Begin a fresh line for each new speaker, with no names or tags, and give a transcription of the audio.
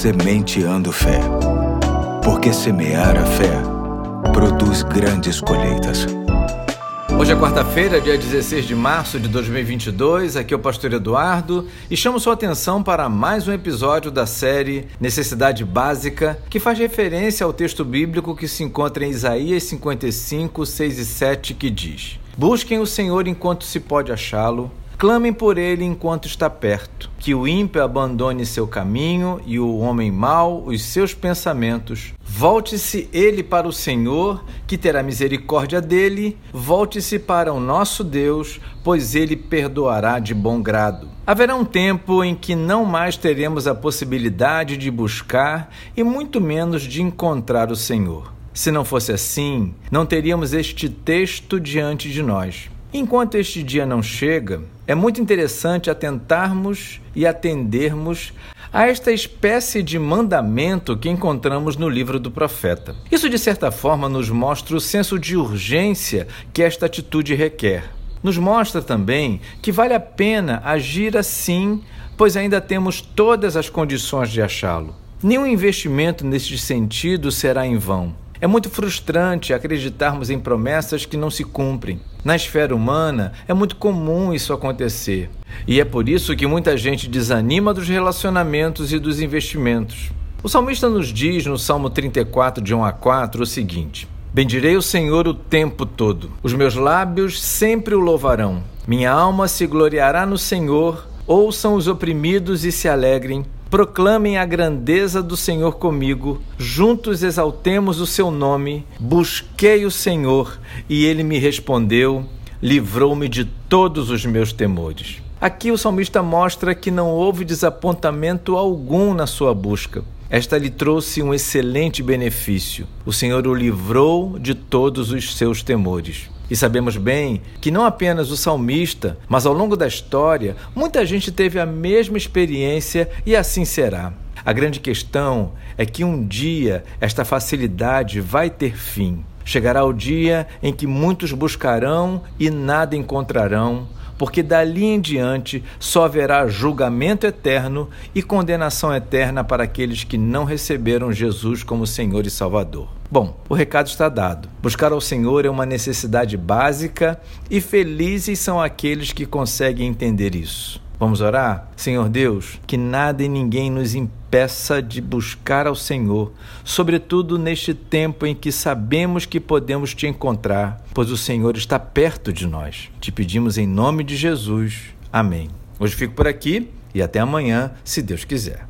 Sementeando Fé. Porque semear a fé produz grandes colheitas.
Hoje é quarta-feira, dia 16 de março de 2022. Aqui é o Pastor Eduardo e chamo sua atenção para mais um episódio da série Necessidade Básica, que faz referência ao texto bíblico que se encontra em Isaías 55, 6 e 7, que diz: Busquem o Senhor enquanto se pode achá-lo, Clamem por ele enquanto está perto, que o ímpio abandone seu caminho e o homem mau os seus pensamentos. Volte-se ele para o Senhor, que terá misericórdia dele, volte-se para o nosso Deus, pois ele perdoará de bom grado. Haverá um tempo em que não mais teremos a possibilidade de buscar e muito menos de encontrar o Senhor. Se não fosse assim, não teríamos este texto diante de nós. Enquanto este dia não chega, é muito interessante atentarmos e atendermos a esta espécie de mandamento que encontramos no livro do profeta. Isso, de certa forma, nos mostra o senso de urgência que esta atitude requer. Nos mostra também que vale a pena agir assim, pois ainda temos todas as condições de achá-lo. Nenhum investimento neste sentido será em vão. É muito frustrante acreditarmos em promessas que não se cumprem. Na esfera humana, é muito comum isso acontecer. E é por isso que muita gente desanima dos relacionamentos e dos investimentos. O salmista nos diz no Salmo 34, de 1 a 4, o seguinte: Bendirei o Senhor o tempo todo, os meus lábios sempre o louvarão. Minha alma se gloriará no Senhor, ouçam os oprimidos e se alegrem Proclamem a grandeza do Senhor comigo, juntos exaltemos o seu nome. Busquei o Senhor e ele me respondeu, livrou-me de todos os meus temores. Aqui o salmista mostra que não houve desapontamento algum na sua busca. Esta lhe trouxe um excelente benefício. O Senhor o livrou de todos os seus temores. E sabemos bem que não apenas o salmista, mas ao longo da história, muita gente teve a mesma experiência e assim será. A grande questão é que um dia esta facilidade vai ter fim. Chegará o dia em que muitos buscarão e nada encontrarão, porque dali em diante só haverá julgamento eterno e condenação eterna para aqueles que não receberam Jesus como Senhor e Salvador. Bom, o recado está dado. Buscar ao Senhor é uma necessidade básica e felizes são aqueles que conseguem entender isso. Vamos orar? Senhor Deus, que nada e ninguém nos impeça de buscar ao Senhor, sobretudo neste tempo em que sabemos que podemos te encontrar, pois o Senhor está perto de nós. Te pedimos em nome de Jesus. Amém. Hoje fico por aqui e até amanhã, se Deus quiser.